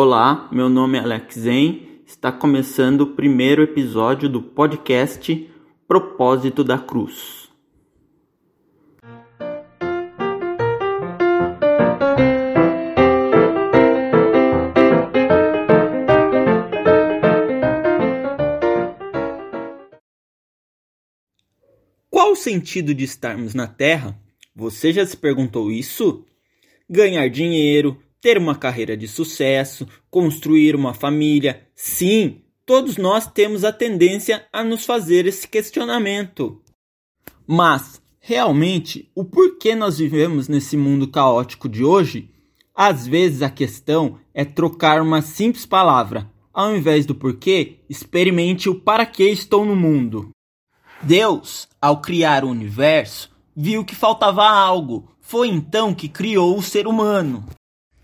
Olá, meu nome é Alex Zen. Está começando o primeiro episódio do podcast Propósito da Cruz. Qual o sentido de estarmos na Terra? Você já se perguntou isso? Ganhar dinheiro, ter uma carreira de sucesso, construir uma família. Sim, todos nós temos a tendência a nos fazer esse questionamento. Mas, realmente, o porquê nós vivemos nesse mundo caótico de hoje? Às vezes a questão é trocar uma simples palavra. Ao invés do porquê, experimente o para que estou no mundo. Deus, ao criar o universo, viu que faltava algo. Foi então que criou o ser humano.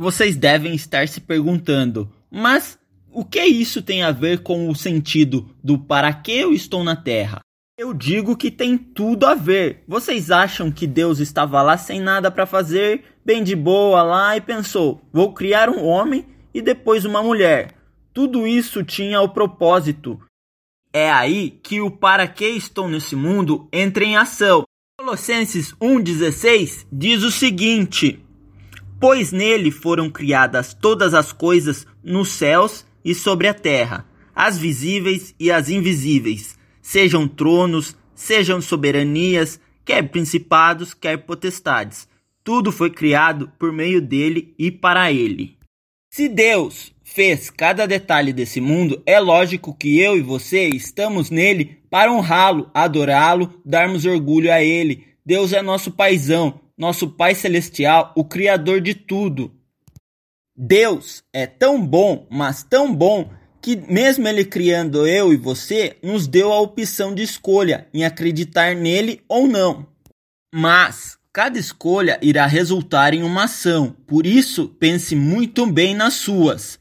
Vocês devem estar se perguntando, mas o que isso tem a ver com o sentido do para que eu estou na Terra? Eu digo que tem tudo a ver. Vocês acham que Deus estava lá sem nada para fazer, bem de boa lá e pensou: vou criar um homem e depois uma mulher? Tudo isso tinha o propósito. É aí que o para que estou nesse mundo entra em ação. Colossenses 1,16 diz o seguinte: pois nele foram criadas todas as coisas nos céus e sobre a terra, as visíveis e as invisíveis, sejam tronos, sejam soberanias, quer principados, quer potestades. Tudo foi criado por meio dele e para ele. Se Deus fez cada detalhe desse mundo, é lógico que eu e você estamos nele para honrá-lo, adorá-lo, darmos orgulho a ele. Deus é nosso paizão, nosso Pai Celestial, o Criador de tudo. Deus é tão bom, mas tão bom, que mesmo Ele criando eu e você, nos deu a opção de escolha em acreditar nele ou não. Mas cada escolha irá resultar em uma ação, por isso pense muito bem nas suas.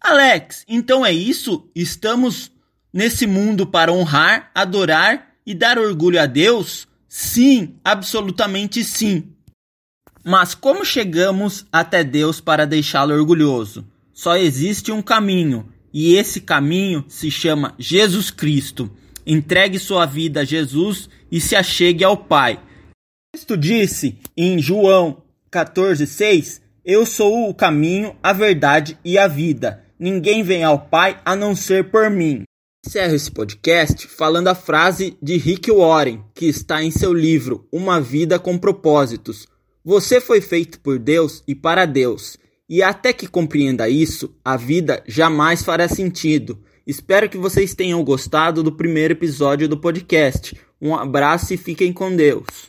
Alex, então é isso? Estamos nesse mundo para honrar, adorar e dar orgulho a Deus? Sim, absolutamente sim. Mas como chegamos até Deus para deixá-lo orgulhoso? Só existe um caminho, e esse caminho se chama Jesus Cristo. Entregue sua vida a Jesus e se achegue ao Pai. Cristo disse em João 14,6: Eu sou o caminho, a verdade e a vida. Ninguém vem ao Pai a não ser por mim. Encerro esse podcast falando a frase de Rick Warren, que está em seu livro Uma Vida com Propósitos. Você foi feito por Deus e para Deus. E até que compreenda isso, a vida jamais fará sentido. Espero que vocês tenham gostado do primeiro episódio do podcast. Um abraço e fiquem com Deus.